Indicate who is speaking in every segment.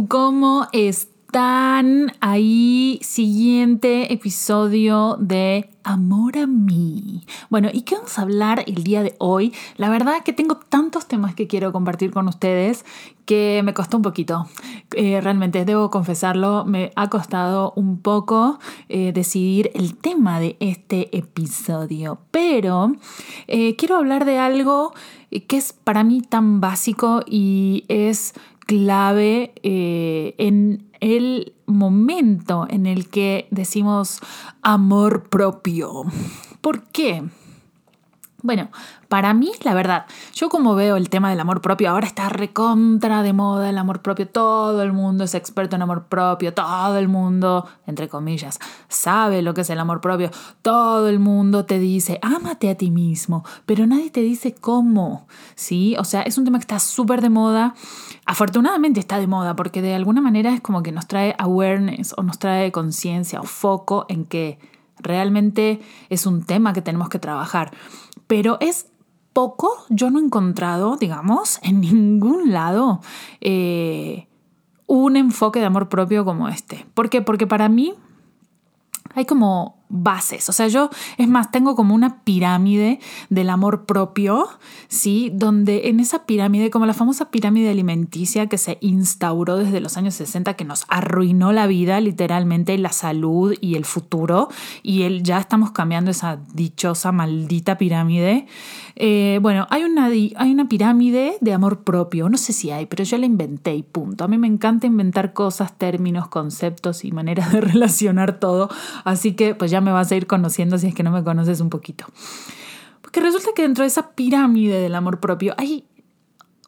Speaker 1: ¿Cómo están? Ahí, siguiente episodio de Amor a mí. Bueno, ¿y qué vamos a hablar el día de hoy? La verdad que tengo tantos temas que quiero compartir con ustedes que me costó un poquito. Eh, realmente, debo confesarlo, me ha costado un poco eh, decidir el tema de este episodio. Pero eh, quiero hablar de algo que es para mí tan básico y es clave en el momento en el que decimos amor propio. ¿Por qué? Bueno, para mí, la verdad, yo como veo el tema del amor propio, ahora está recontra de moda el amor propio, todo el mundo es experto en amor propio, todo el mundo, entre comillas, sabe lo que es el amor propio, todo el mundo te dice, ámate a ti mismo, pero nadie te dice cómo, ¿sí? O sea, es un tema que está súper de moda, afortunadamente está de moda, porque de alguna manera es como que nos trae awareness o nos trae conciencia o foco en que realmente es un tema que tenemos que trabajar pero es poco, yo no he encontrado, digamos, en ningún lado eh, un enfoque de amor propio como este. ¿Por qué? Porque para mí hay como bases. O sea, yo, es más, tengo como una pirámide del amor propio, ¿sí? Donde en esa pirámide, como la famosa pirámide alimenticia que se instauró desde los años 60, que nos arruinó la vida, literalmente, la salud y el futuro, y el, ya estamos cambiando esa dichosa, maldita pirámide. Eh, bueno, hay una, hay una pirámide de amor propio, no sé si hay, pero yo la inventé y punto. A mí me encanta inventar cosas, términos, conceptos y maneras de relacionar todo, así que pues ya me vas a ir conociendo si es que no me conoces un poquito. Porque resulta que dentro de esa pirámide del amor propio hay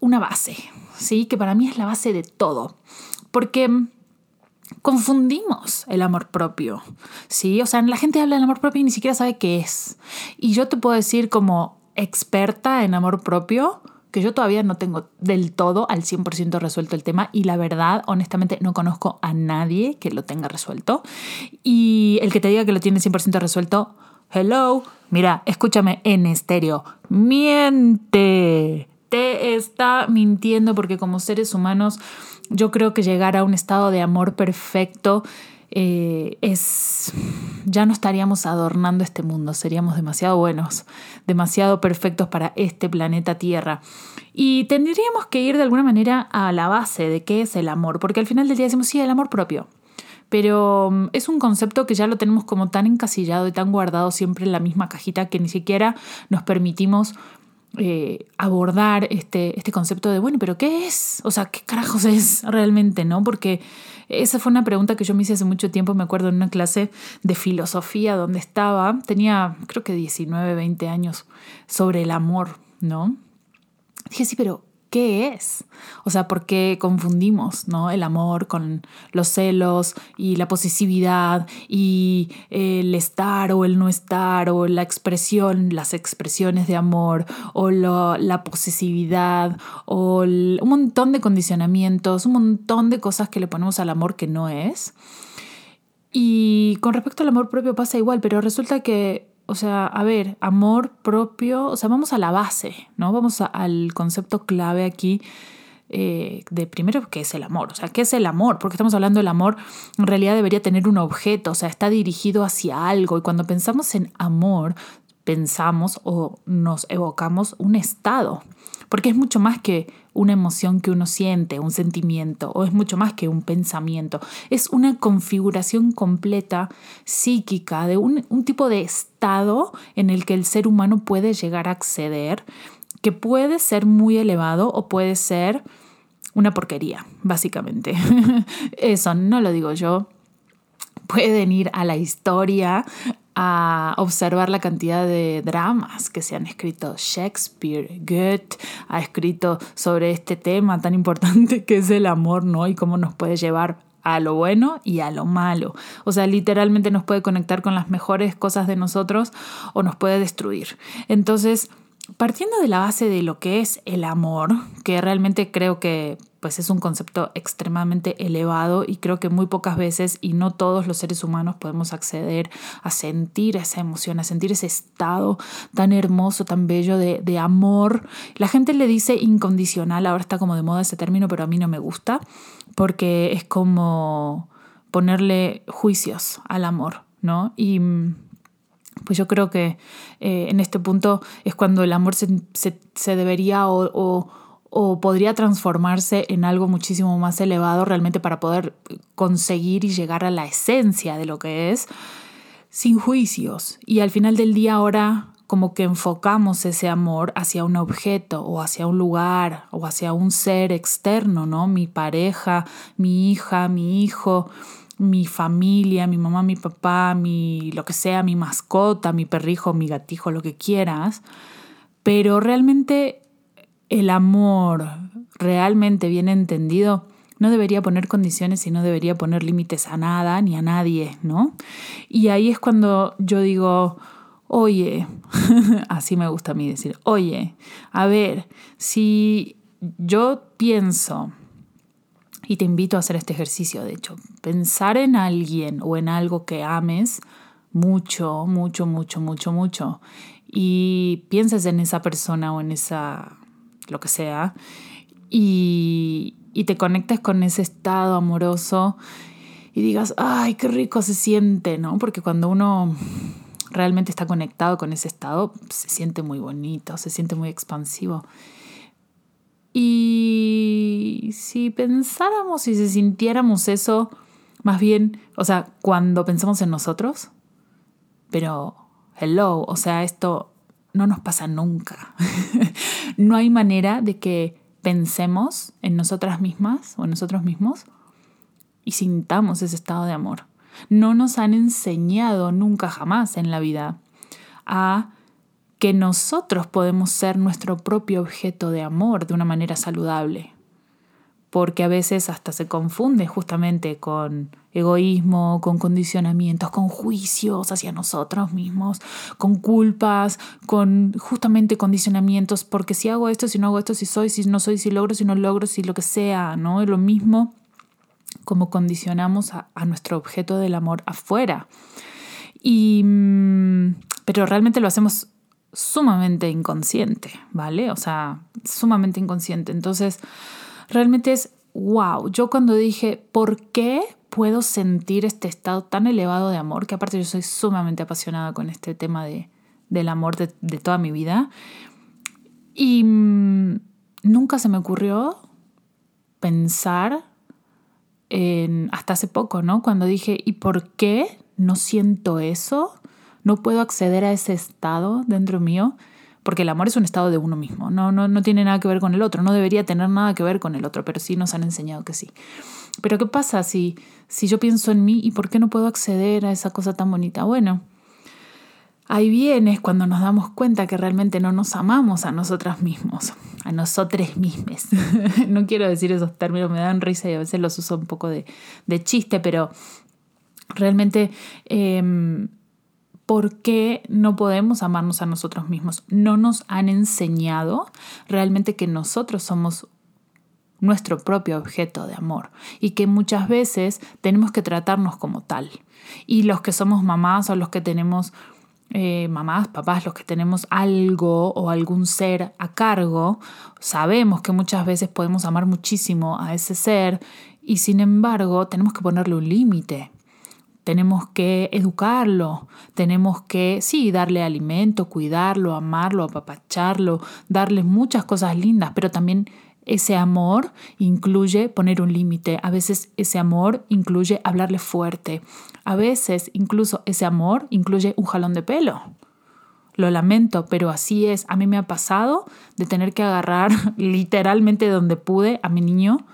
Speaker 1: una base, ¿sí? Que para mí es la base de todo. Porque confundimos el amor propio, ¿sí? O sea, la gente habla del amor propio y ni siquiera sabe qué es. Y yo te puedo decir como experta en amor propio, que yo todavía no tengo del todo al 100% resuelto el tema y la verdad, honestamente, no conozco a nadie que lo tenga resuelto. Y el que te diga que lo tiene 100% resuelto, hello, mira, escúchame en estéreo, miente, te está mintiendo porque como seres humanos yo creo que llegar a un estado de amor perfecto eh, es ya no estaríamos adornando este mundo, seríamos demasiado buenos, demasiado perfectos para este planeta Tierra. Y tendríamos que ir de alguna manera a la base de qué es el amor, porque al final del día decimos, sí, el amor propio. Pero mm, es un concepto que ya lo tenemos como tan encasillado y tan guardado siempre en la misma cajita que ni siquiera nos permitimos eh, abordar este, este concepto de, bueno, pero ¿qué es? O sea, ¿qué carajos es realmente? ¿No? Porque esa fue una pregunta que yo me hice hace mucho tiempo, me acuerdo en una clase de filosofía donde estaba, tenía creo que 19, 20 años, sobre el amor, ¿no? Dije, sí, pero qué es. O sea, ¿por qué confundimos ¿no? el amor con los celos y la posesividad y el estar o el no estar o la expresión, las expresiones de amor o la posesividad o un montón de condicionamientos, un montón de cosas que le ponemos al amor que no es? Y con respecto al amor propio pasa igual, pero resulta que o sea, a ver, amor propio, o sea, vamos a la base, ¿no? Vamos al concepto clave aquí eh, de primero, ¿qué es el amor? O sea, ¿qué es el amor? Porque estamos hablando del amor, en realidad debería tener un objeto, o sea, está dirigido hacia algo. Y cuando pensamos en amor, pensamos o nos evocamos un estado, porque es mucho más que una emoción que uno siente, un sentimiento, o es mucho más que un pensamiento. Es una configuración completa psíquica de un, tipo de estado en el que el ser humano puede llegar a acceder, que puede ser muy elevado o puede ser una porquería, básicamente. Eso no lo digo yo. Pueden ir a la historia, a observar la cantidad de dramas que se han escrito. Shakespeare, Goethe ha escrito sobre este tema tan importante que es el amor, ¿no? Y cómo nos puede llevar a lo bueno y a lo malo. O sea, literalmente nos puede conectar con las mejores cosas de nosotros o nos puede destruir. Entonces, partiendo de la base de lo que es el amor, que realmente creo que pues es un concepto extremadamente elevado y creo que muy pocas veces y no todos los seres humanos podemos acceder a sentir esa emoción, a sentir ese estado tan hermoso, tan bello de, amor. La gente le dice incondicional, ahora está como de moda ese término, pero a mí no me gusta porque es como ponerle juicios al amor, ¿no? Y pues yo creo que eh, en este punto es cuando el amor se, debería o, o, podría transformarse en algo muchísimo más elevado realmente para poder conseguir y llegar a la esencia de lo que es sin juicios. Y al final del día ahora como que enfocamos ese amor hacia un objeto o hacia un lugar o hacia un ser externo, ¿no? Mi pareja, mi hija, mi hijo mi familia, mi mamá, mi papá, mi lo que sea, mi mascota, mi perrijo, mi gatijo, lo que quieras, pero realmente el amor realmente bien entendido no debería poner condiciones y no debería poner límites a nada ni a nadie, ¿no? Y ahí es cuando yo digo, oye, así me gusta a mí decir, oye, a ver, si yo pienso y te invito a hacer este ejercicio, de hecho, pensar en alguien o en algo que ames mucho, mucho, mucho, mucho, mucho, y pienses en esa persona o en esa, lo que sea, y, y te conectes con ese estado amoroso y digas, ay, qué rico se siente, ¿no? Porque cuando uno realmente está conectado con ese estado, se siente muy bonito, se siente muy expansivo. Y si pensáramos y si sintiéramos eso, más bien, o sea, cuando pensamos en nosotros, pero, hello, o sea, esto no nos pasa nunca. no hay manera de que pensemos en nosotras mismas o en nosotros mismos y sintamos ese estado de amor. No nos han enseñado nunca jamás en la vida a que nosotros podemos ser nuestro propio objeto de amor de una manera saludable. Porque a veces hasta se confunde justamente con egoísmo, con condicionamientos, con juicios hacia nosotros mismos, con culpas, con justamente condicionamientos, porque si hago esto, si no hago esto, si soy, si no soy, si logro, si no logro, si lo que sea, ¿no? Es lo mismo como condicionamos a, a nuestro objeto del amor afuera. Y, mm, pero realmente lo hacemos sumamente inconsciente, ¿vale? O sea, sumamente inconsciente. Entonces, realmente es, wow, yo cuando dije, ¿por qué puedo sentir este estado tan elevado de amor? Que aparte yo soy sumamente apasionada con este tema de, del amor de, de toda mi vida. Y mm, nunca se me ocurrió pensar en, hasta hace poco, ¿no? Cuando dije, ¿y por qué no siento eso? no puedo acceder a ese estado dentro mío, porque el amor es un estado de uno mismo, no, no, no tiene nada que ver con el otro, no debería tener nada que ver con el otro, pero sí nos han enseñado que sí. Pero ¿qué pasa si, si yo pienso en mí y por qué no puedo acceder a esa cosa tan bonita? Bueno, ahí viene cuando nos damos cuenta que realmente no nos amamos a nosotras mismos, a nosotros mismos. no quiero decir esos términos, me dan risa y a veces los uso un poco de, chiste, pero realmente... Em, ¿Por qué no podemos amarnos a nosotros mismos? No nos han enseñado realmente que nosotros somos nuestro propio objeto de amor y que muchas veces tenemos que tratarnos como tal. Y los que somos mamás o los que tenemos eh, mamás, papás, los que tenemos algo o algún ser a cargo, sabemos que muchas veces podemos amar muchísimo a ese ser y sin embargo tenemos que ponerle un límite tenemos que educarlo, tenemos que, sí, darle alimento, cuidarlo, amarlo, apapacharlo, darle muchas cosas lindas, pero también ese amor incluye poner un límite. A veces ese amor incluye hablarle fuerte. A veces incluso ese amor incluye un jalón de pelo. Lo lamento, pero así es. A mí me ha pasado de tener que agarrar literalmente donde pude a mi niño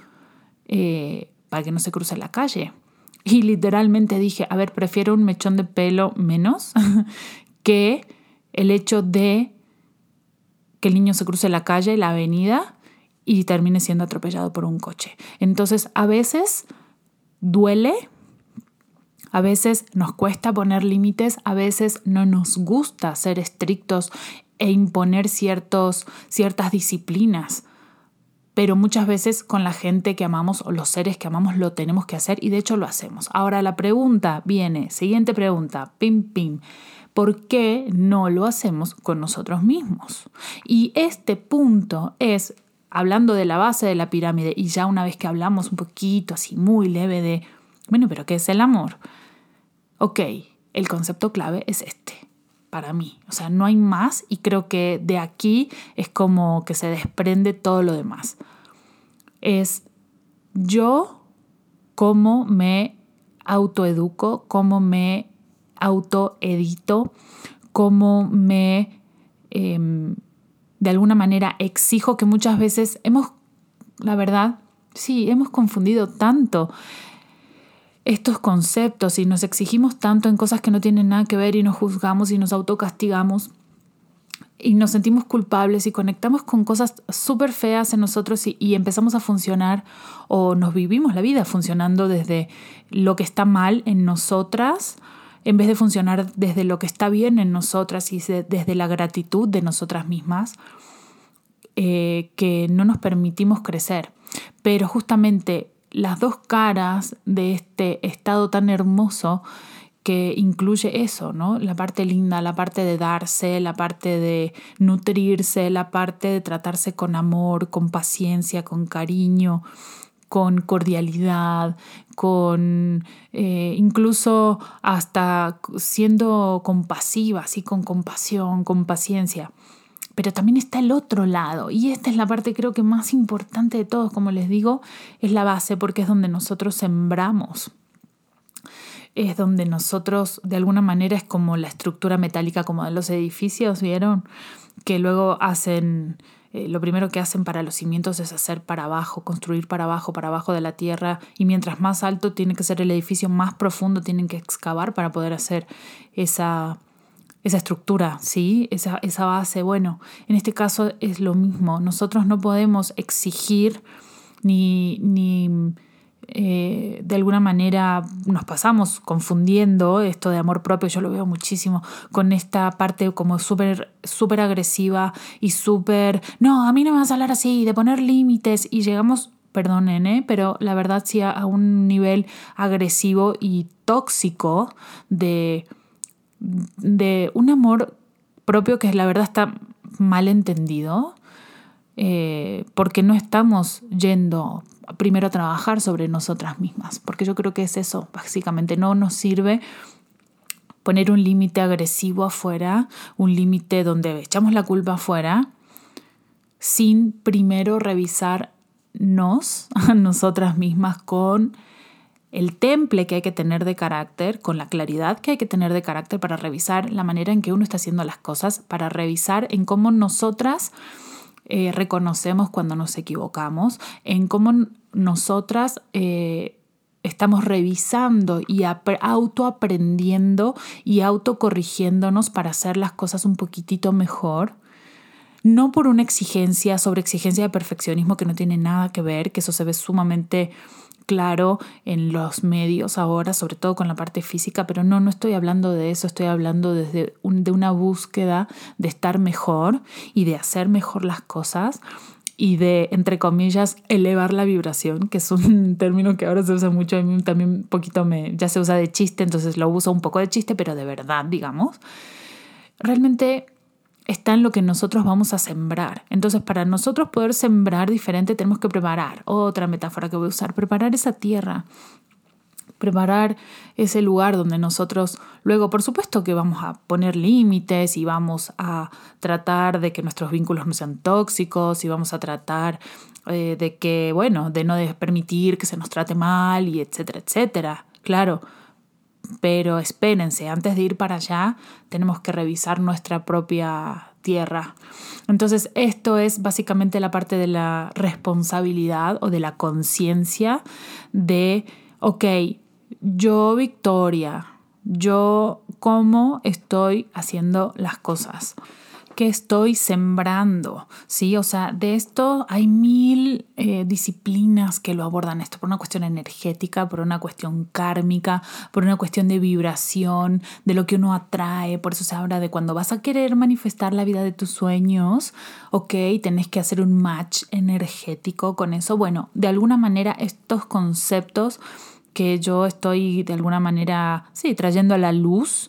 Speaker 1: eh, para que no se cruce la calle Y literalmente dije, a ver, prefiero un mechón de pelo menos que el hecho de que el niño se cruce la calle, la avenida y termine siendo atropellado por un coche. Entonces, a veces duele, a veces nos cuesta poner límites, a veces no nos gusta ser estrictos e imponer ciertos, ciertas disciplinas. Pero muchas veces con la gente que amamos o los seres que amamos lo tenemos que hacer y de hecho lo hacemos. Ahora la pregunta viene, siguiente pregunta, pim pim. ¿Por qué no lo hacemos con nosotros mismos? Y este punto es, hablando de la base de la pirámide, y ya una vez que hablamos un poquito así muy leve de, bueno, pero ¿qué es el amor? Ok, el concepto clave es este para mí. O sea, no hay más y creo que de aquí es como que se desprende todo lo demás. Es yo cómo me autoeduco, cómo me autoedito, cómo me, em, de alguna manera, exijo que muchas veces hemos, la verdad, sí, hemos confundido tanto estos conceptos y nos exigimos tanto en cosas que no tienen nada que ver y nos juzgamos y nos autocastigamos y nos sentimos culpables y conectamos con cosas súper feas en nosotros y, empezamos a funcionar o nos vivimos la vida funcionando desde lo que está mal en nosotras en vez de funcionar desde lo que está bien en nosotras y desde la gratitud de nosotras mismas, eh, que no nos permitimos crecer. Pero justamente las dos caras de este estado tan hermoso que incluye eso, ¿no? La parte linda, la parte de darse, la parte de nutrirse, la parte de tratarse con amor, con paciencia, con cariño, con cordialidad, con eh, incluso hasta siendo compasiva, así con compasión, con paciencia. Pero también está el otro lado, y esta es la parte creo que más importante de todos, como les digo, es la base, porque es donde nosotros sembramos. Es donde nosotros, de alguna manera, es como la estructura metálica como de los edificios, ¿vieron? Que luego hacen eh, lo primero que hacen para los cimientos es hacer para abajo, construir para abajo, para abajo de la tierra, y mientras más alto tiene que ser el edificio, más profundo tienen que excavar para poder hacer esa, esa estructura, ¿sí? Esa, esa base. Bueno, en este caso es lo mismo. Nosotros no podemos exigir ni, ni eh, de alguna manera nos pasamos confundiendo esto de amor propio, yo lo veo muchísimo, con esta parte como súper súper agresiva y súper, no, a mí no me vas a hablar así, de poner límites y llegamos, perdonen, ¿eh? pero la verdad sí a, un nivel agresivo y tóxico de, de un amor propio que la verdad está mal entendido. Eh, porque no estamos yendo primero a trabajar sobre nosotras mismas, porque yo creo que es eso, básicamente, no nos sirve poner un límite agresivo afuera, un límite donde echamos la culpa afuera, sin primero revisarnos a nosotras mismas con el temple que hay que tener de carácter, con la claridad que hay que tener de carácter para revisar la manera en que uno está haciendo las cosas, para revisar en cómo nosotras eh, reconocemos cuando nos equivocamos, en cómo nosotras eh, estamos revisando y autoaprendiendo y autocorrigiéndonos para hacer las cosas un poquitito mejor. No por una exigencia sobre exigencia de perfeccionismo que no tiene nada que ver, que eso se ve sumamente claro en los medios ahora, sobre todo con la parte física, pero no, no estoy hablando de eso, estoy hablando desde de una búsqueda de estar mejor y de hacer mejor las cosas y de, entre comillas, elevar la vibración, que es un término que ahora se usa mucho, a mí también un poquito me, ya se usa de chiste, entonces lo uso un poco de chiste, pero de verdad, digamos. Realmente está en lo que nosotros vamos a sembrar. Entonces, para nosotros poder sembrar diferente, tenemos que preparar. Otra metáfora que voy a usar, preparar esa tierra, preparar ese lugar donde nosotros luego, por supuesto que vamos a poner límites y vamos a tratar de que nuestros vínculos no sean tóxicos y vamos a tratar eh, de que, bueno, de no permitir que se nos trate mal y etcétera, etcétera. Claro, pero espérense, antes de ir para allá tenemos que revisar nuestra propia tierra. Entonces esto es básicamente la parte de la responsabilidad o de la conciencia de, ok, yo, Victoria, yo cómo estoy haciendo las cosas que estoy sembrando, ¿sí? O sea, de esto hay mil eh, disciplinas que lo abordan esto, por una cuestión energética, por una cuestión kármica, por una cuestión de vibración, de lo que uno atrae, por eso se habla de cuando vas a querer manifestar la vida de tus sueños, ok, tenés que hacer un match energético con eso. Bueno, de alguna manera estos conceptos que yo estoy de alguna manera, sí, trayendo a la luz,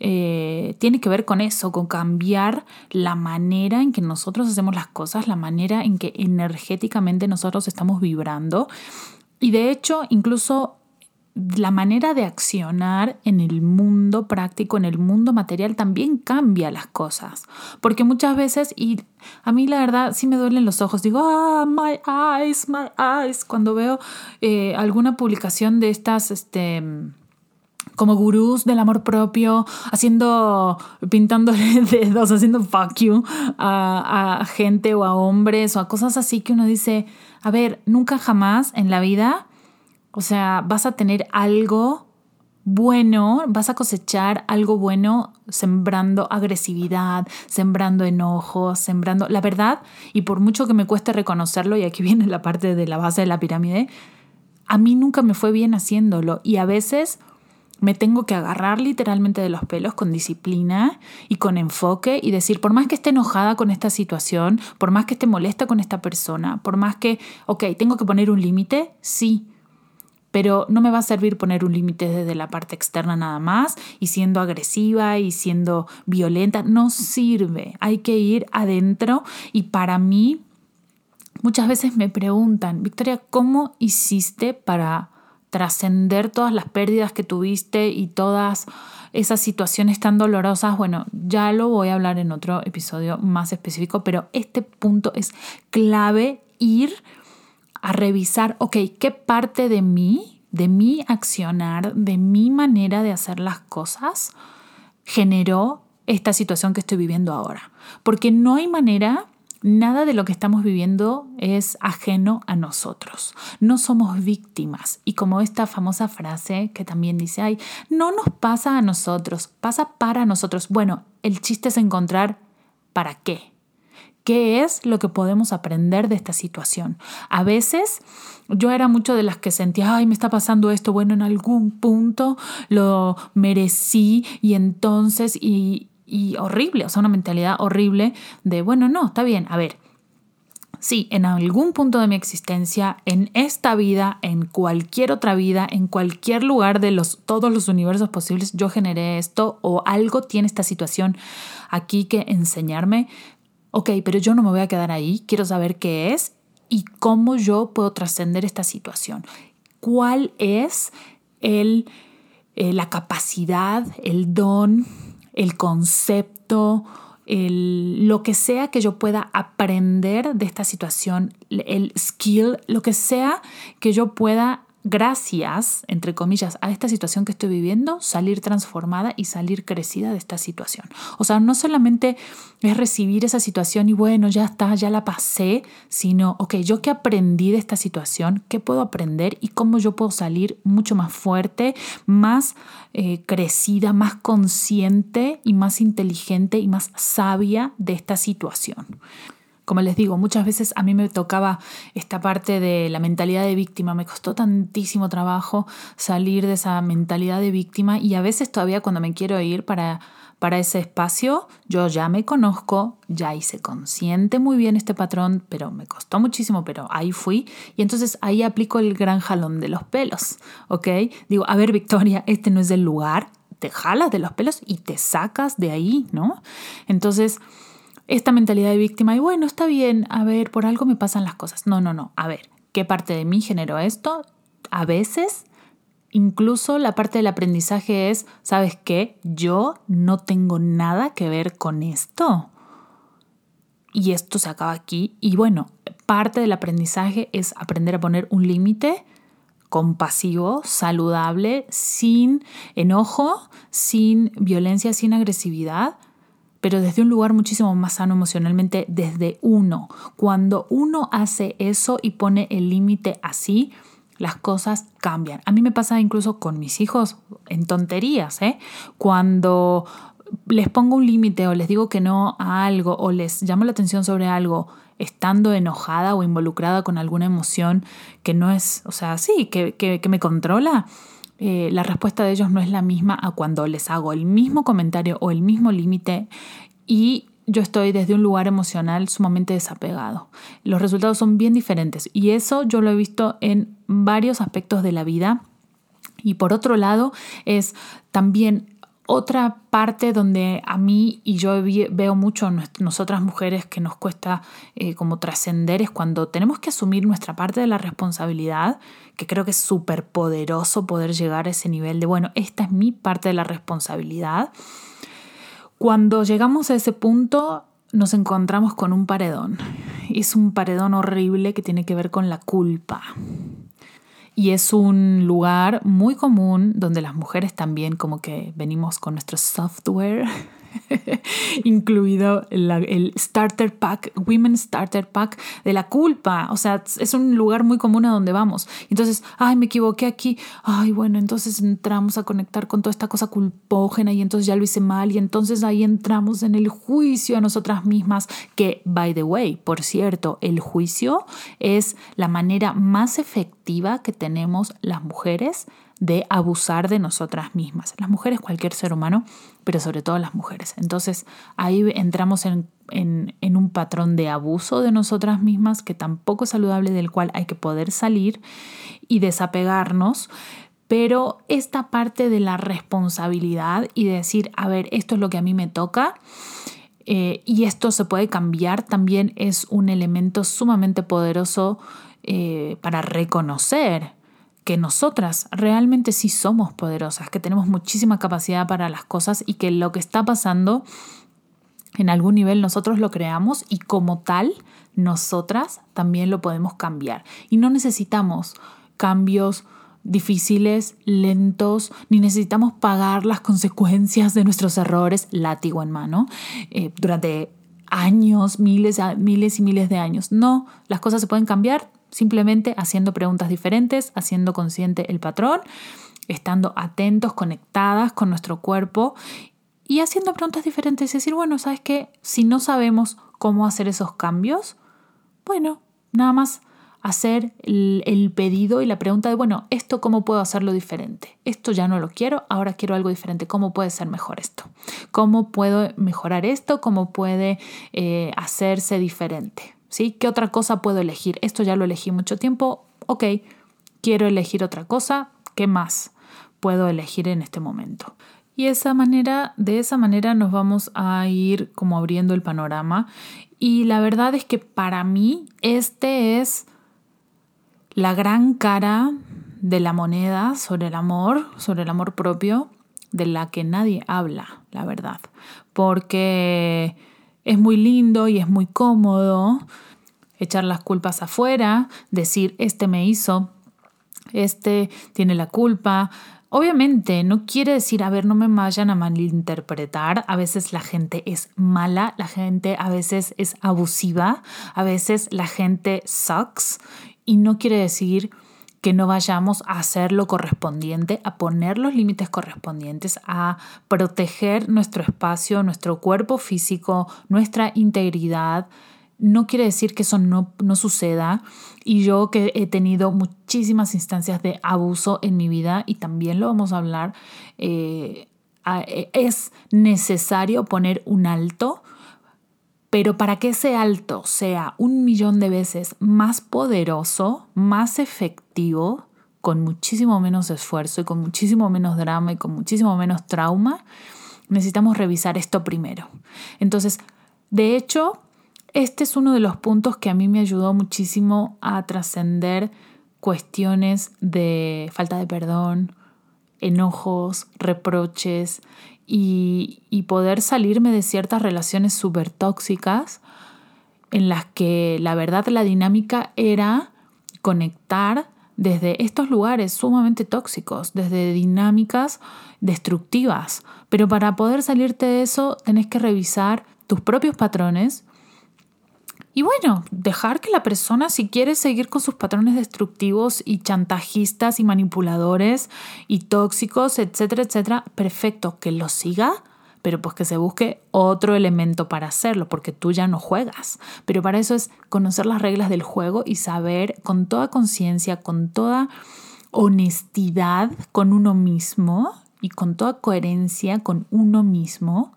Speaker 1: eh, tiene que ver con eso, con cambiar la manera en que nosotros hacemos las cosas, la manera en que energéticamente nosotros estamos vibrando. Y de hecho, incluso la manera de accionar en el mundo práctico, en el mundo material, también cambia las cosas. Porque muchas veces, y a mí la verdad sí me duelen los ojos, digo, ah, my eyes, my eyes, cuando veo eh, alguna publicación de estas, este como gurús del amor propio, haciendo, pintándole dedos, haciendo fuck you a, a gente o a hombres o a cosas así que uno dice, a ver, nunca jamás en la vida, o sea, vas a tener algo bueno, vas a cosechar algo bueno sembrando agresividad, sembrando enojo, sembrando... La verdad, y por mucho que me cueste reconocerlo, y aquí viene la parte de la base de la pirámide, a mí nunca me fue bien haciéndolo y a veces me tengo que agarrar literalmente de los pelos con disciplina y con enfoque y decir, por más que esté enojada con esta situación, por más que esté molesta con esta persona, por más que, ok, tengo que poner un límite, sí, pero no me va a servir poner un límite desde la parte externa nada más y siendo agresiva y siendo violenta, no sirve, hay que ir adentro y para mí muchas veces me preguntan, Victoria, ¿cómo hiciste para trascender todas las pérdidas que tuviste y todas esas situaciones tan dolorosas, bueno, ya lo voy a hablar en otro episodio más específico, pero este punto es clave ir a revisar, ok, ¿qué parte de mí, de mi accionar, de mi manera de hacer las cosas, generó esta situación que estoy viviendo ahora? Porque no hay manera Nada de lo que estamos viviendo es ajeno a nosotros. No somos víctimas. Y como esta famosa frase que también dice, ay, no nos pasa a nosotros, pasa para nosotros. Bueno, el chiste es encontrar para qué. ¿Qué es lo que podemos aprender de esta situación? A veces yo era mucho de las que sentía, ay, me está pasando esto, bueno, en algún punto lo merecí y entonces, y, y horrible, o sea, una mentalidad horrible de, bueno, no, está bien, a ver, sí, en algún punto de mi existencia, en esta vida, en cualquier otra vida, en cualquier lugar de los, todos los universos posibles, yo generé esto o algo tiene esta situación aquí que enseñarme. Ok, pero yo no me voy a quedar ahí, quiero saber qué es y cómo yo puedo trascender esta situación. ¿Cuál es el, eh, la capacidad, el don, el concepto, el, lo que sea que yo pueda aprender de esta situación, el skill, lo que sea que yo pueda gracias, entre comillas, a esta situación que estoy viviendo, salir transformada y salir crecida de esta situación. O sea, no solamente es recibir esa situación y bueno, ya está, ya la pasé, sino, ok, yo qué aprendí de esta situación, qué puedo aprender y cómo yo puedo salir mucho más fuerte, más eh, crecida, más consciente y más inteligente y más sabia de esta situación. Como les digo, muchas veces a mí me tocaba esta parte de la mentalidad de víctima, me costó tantísimo trabajo salir de esa mentalidad de víctima y a veces todavía cuando me quiero ir para, para ese espacio, yo ya me conozco, ya hice consciente muy bien este patrón, pero me costó muchísimo, pero ahí fui y entonces ahí aplico el gran jalón de los pelos, ¿ok? Digo, a ver Victoria, este no es el lugar, te jalas de los pelos y te sacas de ahí, ¿no? Entonces esta mentalidad de víctima y bueno, está bien, a ver, por algo me pasan las cosas. No, no, no, a ver, ¿qué parte de mí generó esto? A veces, incluso la parte del aprendizaje es, ¿sabes qué? Yo no tengo nada que ver con esto. Y esto se acaba aquí. Y bueno, parte del aprendizaje es aprender a poner un límite compasivo, saludable, sin enojo, sin violencia, sin agresividad pero desde un lugar muchísimo más sano emocionalmente, desde uno. Cuando uno hace eso y pone el límite así, las cosas cambian. A mí me pasa incluso con mis hijos en tonterías, ¿eh? Cuando les pongo un límite o les digo que no a algo o les llamo la atención sobre algo estando enojada o involucrada con alguna emoción que no es, o sea, sí, que, que, me controla, eh, la respuesta de ellos no es la misma a cuando les hago el mismo comentario o el mismo límite y yo estoy desde un lugar emocional sumamente desapegado. Los resultados son bien diferentes y eso yo lo he visto en varios aspectos de la vida. Y por otro lado es también otra parte donde a mí y yo veo mucho nosotras mujeres que nos cuesta eh, como trascender es cuando tenemos que asumir nuestra parte de la responsabilidad, que creo que es súper poderoso poder llegar a ese nivel de, bueno, esta es mi parte de la responsabilidad cuando llegamos a ese punto nos encontramos con un paredón. Es un paredón horrible que tiene que ver con la culpa. Y es un lugar muy común donde las mujeres también como que venimos con nuestro software incluido el starter pack, Women Starter Pack de la culpa. O sea, es un lugar muy común a donde vamos. Entonces, ay, me equivoqué aquí. Ay, bueno, entonces entramos a conectar con toda esta cosa culpógena y entonces ya lo hice mal y entonces ahí entramos en el juicio a nosotras mismas, que, by the way, por cierto, el juicio es la manera más efectiva que tenemos las mujeres de abusar de nosotras mismas. Las mujeres, cualquier ser humano, pero sobre todo las mujeres. Entonces ahí entramos en, en, un patrón de abuso de nosotras mismas que tampoco es saludable, del cual hay que poder salir y desapegarnos. Pero esta parte de la responsabilidad y decir, a ver, esto es lo que a mí me toca, eh, y esto se puede cambiar, también es un elemento sumamente poderoso eh, para reconocer que nosotras realmente sí somos poderosas, que tenemos muchísima capacidad para las cosas y que lo que está pasando en algún nivel nosotros lo creamos y como tal nosotras también lo podemos cambiar. Y no necesitamos cambios difíciles, lentos, ni necesitamos pagar las consecuencias de nuestros errores látigo en mano eh, durante años, miles, miles y miles de años. No, las cosas se pueden cambiar simplemente haciendo preguntas diferentes, haciendo consciente el patrón, estando atentos, conectadas con nuestro cuerpo y haciendo preguntas diferentes. Es decir, bueno, ¿sabes qué? Si no sabemos cómo hacer esos cambios, bueno, nada más hacer el, pedido y la pregunta de, bueno, ¿esto cómo puedo hacerlo diferente? Esto ya no lo quiero, ahora quiero algo diferente. ¿Cómo puede ser mejor esto? ¿Cómo puedo mejorar esto? ¿Cómo puede eh, hacerse diferente? ¿Qué otra cosa puedo elegir? Esto ya lo elegí mucho tiempo, ok, quiero elegir otra cosa, ¿qué más puedo elegir en este momento? Y esa manera, de esa manera nos vamos a ir como abriendo el panorama. Y la verdad es que para mí este es la gran cara de la moneda sobre el amor, sobre el amor propio, de la que nadie habla, la verdad. Porque es muy lindo y es muy cómodo echar las culpas afuera, decir, este me hizo, este tiene la culpa. Obviamente no quiere decir, a ver, no me vayan a malinterpretar. A veces la gente es mala, la gente a veces es abusiva, a veces la gente sucks y no quiere decir que no vayamos a hacer lo correspondiente, a poner los límites correspondientes, a proteger nuestro espacio, nuestro cuerpo físico, nuestra integridad. No quiere decir que eso no, suceda. Y yo que he tenido muchísimas instancias de abuso en mi vida y también lo vamos a hablar, eh, es necesario poner un alto pero para que ese alto sea un millón de veces más poderoso, más efectivo, con muchísimo menos esfuerzo y con muchísimo menos drama y con muchísimo menos trauma, necesitamos revisar esto primero. Entonces, de hecho, este es uno de los puntos que a mí me ayudó muchísimo a trascender cuestiones de falta de perdón, enojos, reproches y, poder salirme de ciertas relaciones súper tóxicas en las que la verdad la dinámica era conectar desde estos lugares sumamente tóxicos, desde dinámicas destructivas. Pero para poder salirte de eso tenés que revisar tus propios patrones Y bueno, dejar que la persona, si quiere seguir con sus patrones destructivos y chantajistas y manipuladores y tóxicos, etcétera, etcétera, perfecto, que lo siga, pero pues que se busque otro elemento para hacerlo, porque tú ya no juegas. Pero para eso es conocer las reglas del juego y saber con toda conciencia, con toda honestidad con uno mismo y con toda coherencia con uno mismo,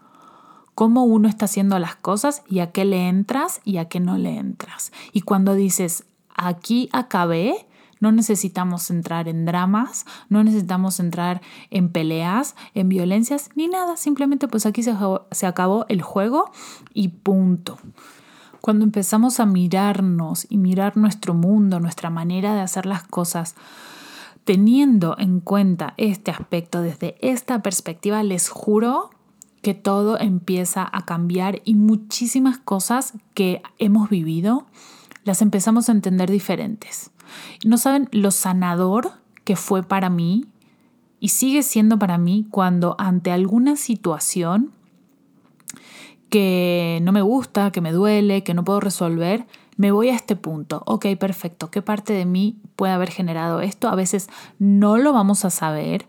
Speaker 1: cómo uno está haciendo las cosas y a qué le entras y a qué no le entras. Y cuando dices, aquí acabé, no necesitamos entrar en dramas, no necesitamos entrar en peleas, en violencias, ni nada. Simplemente pues aquí se, se acabó el juego y punto. Cuando empezamos a mirarnos y mirar nuestro mundo, nuestra manera de hacer las cosas, teniendo en cuenta este aspecto desde esta perspectiva, les juro que todo empieza a cambiar y muchísimas cosas que hemos vivido las empezamos a entender diferentes. No saben lo sanador que fue para mí y sigue siendo para mí cuando ante alguna situación que no me gusta, que me duele, que no puedo resolver, me voy a este punto. Ok, perfecto. ¿Qué parte de mí puede haber generado esto? A veces no lo vamos a saber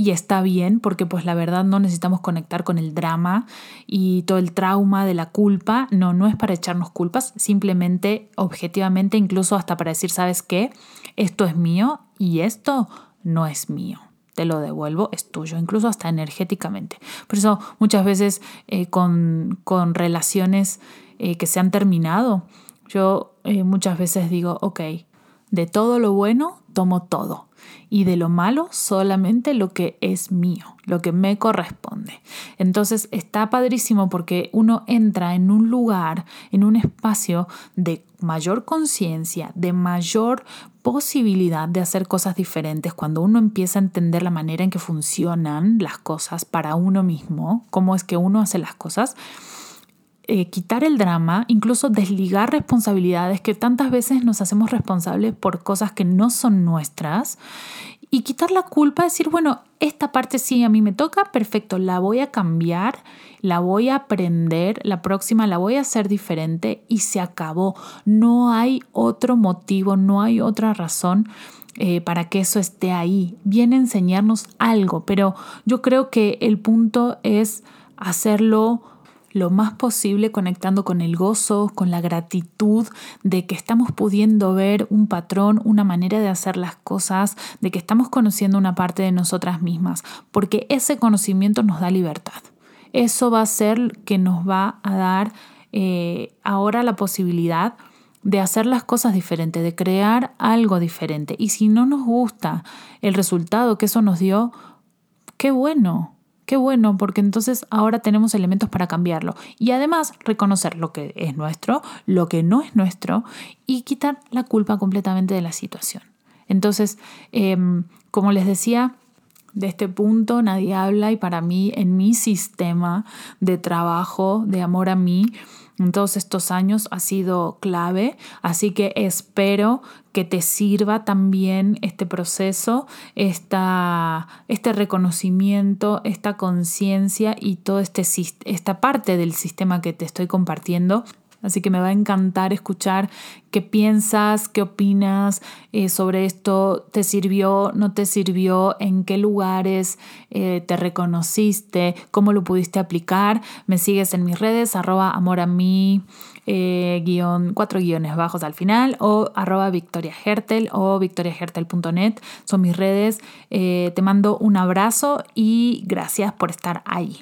Speaker 1: y está bien porque pues la verdad no necesitamos conectar con el drama y todo el trauma de la culpa. No, no es para echarnos culpas, simplemente objetivamente incluso hasta para decir, ¿sabes qué? Esto es mío y esto no es mío. Te lo devuelvo, es tuyo, incluso hasta energéticamente. Por eso muchas veces eh, con, con, relaciones eh, que se han terminado, yo eh, muchas veces digo, ok, de todo lo bueno tomo todo y de lo malo solamente lo que es mío, lo que me corresponde. Entonces está padrísimo porque uno entra en un lugar, en un espacio de mayor conciencia, de mayor posibilidad de hacer cosas diferentes cuando uno empieza a entender la manera en que funcionan las cosas para uno mismo, cómo es que uno hace las cosas eh, quitar el drama, incluso desligar responsabilidades que tantas veces nos hacemos responsables por cosas que no son nuestras y quitar la culpa, decir, bueno, esta parte sí a mí me toca, perfecto, la voy a cambiar, la voy a aprender, la próxima la voy a hacer diferente y se acabó. No hay otro motivo, no hay otra razón. Eh, para que eso esté ahí. Viene a enseñarnos algo, pero yo creo que el punto es hacerlo lo más posible conectando con el gozo, con la gratitud de que estamos pudiendo ver un patrón, una manera de hacer las cosas, de que estamos conociendo una parte de nosotras mismas, porque ese conocimiento nos da libertad. Eso va a ser que nos va a dar eh, ahora la posibilidad de hacer las cosas diferentes, de crear algo diferente. Y si no nos gusta el resultado que eso nos dio, qué bueno, Qué bueno, porque entonces ahora tenemos elementos para cambiarlo. Y además reconocer lo que es nuestro, lo que no es nuestro y quitar la culpa completamente de la situación. Entonces, em, como les decía, de este punto nadie habla y para mí, en mi sistema de trabajo, de amor a mí, en todos estos años ha sido clave, así que espero que te sirva también este proceso, esta, este reconocimiento, esta conciencia y toda este, esta parte del sistema que te estoy compartiendo Así que me va a encantar escuchar qué piensas, qué opinas eh, sobre esto, te sirvió, no te sirvió, en qué lugares eh, te reconociste, cómo lo pudiste aplicar. Me sigues en mis redes, arroba amor a mí, eh, guion, cuatro guiones bajos al final, o arroba Victoria Hertel o victoriahertel.net. Son mis redes. te mando un abrazo y gracias por estar ahí.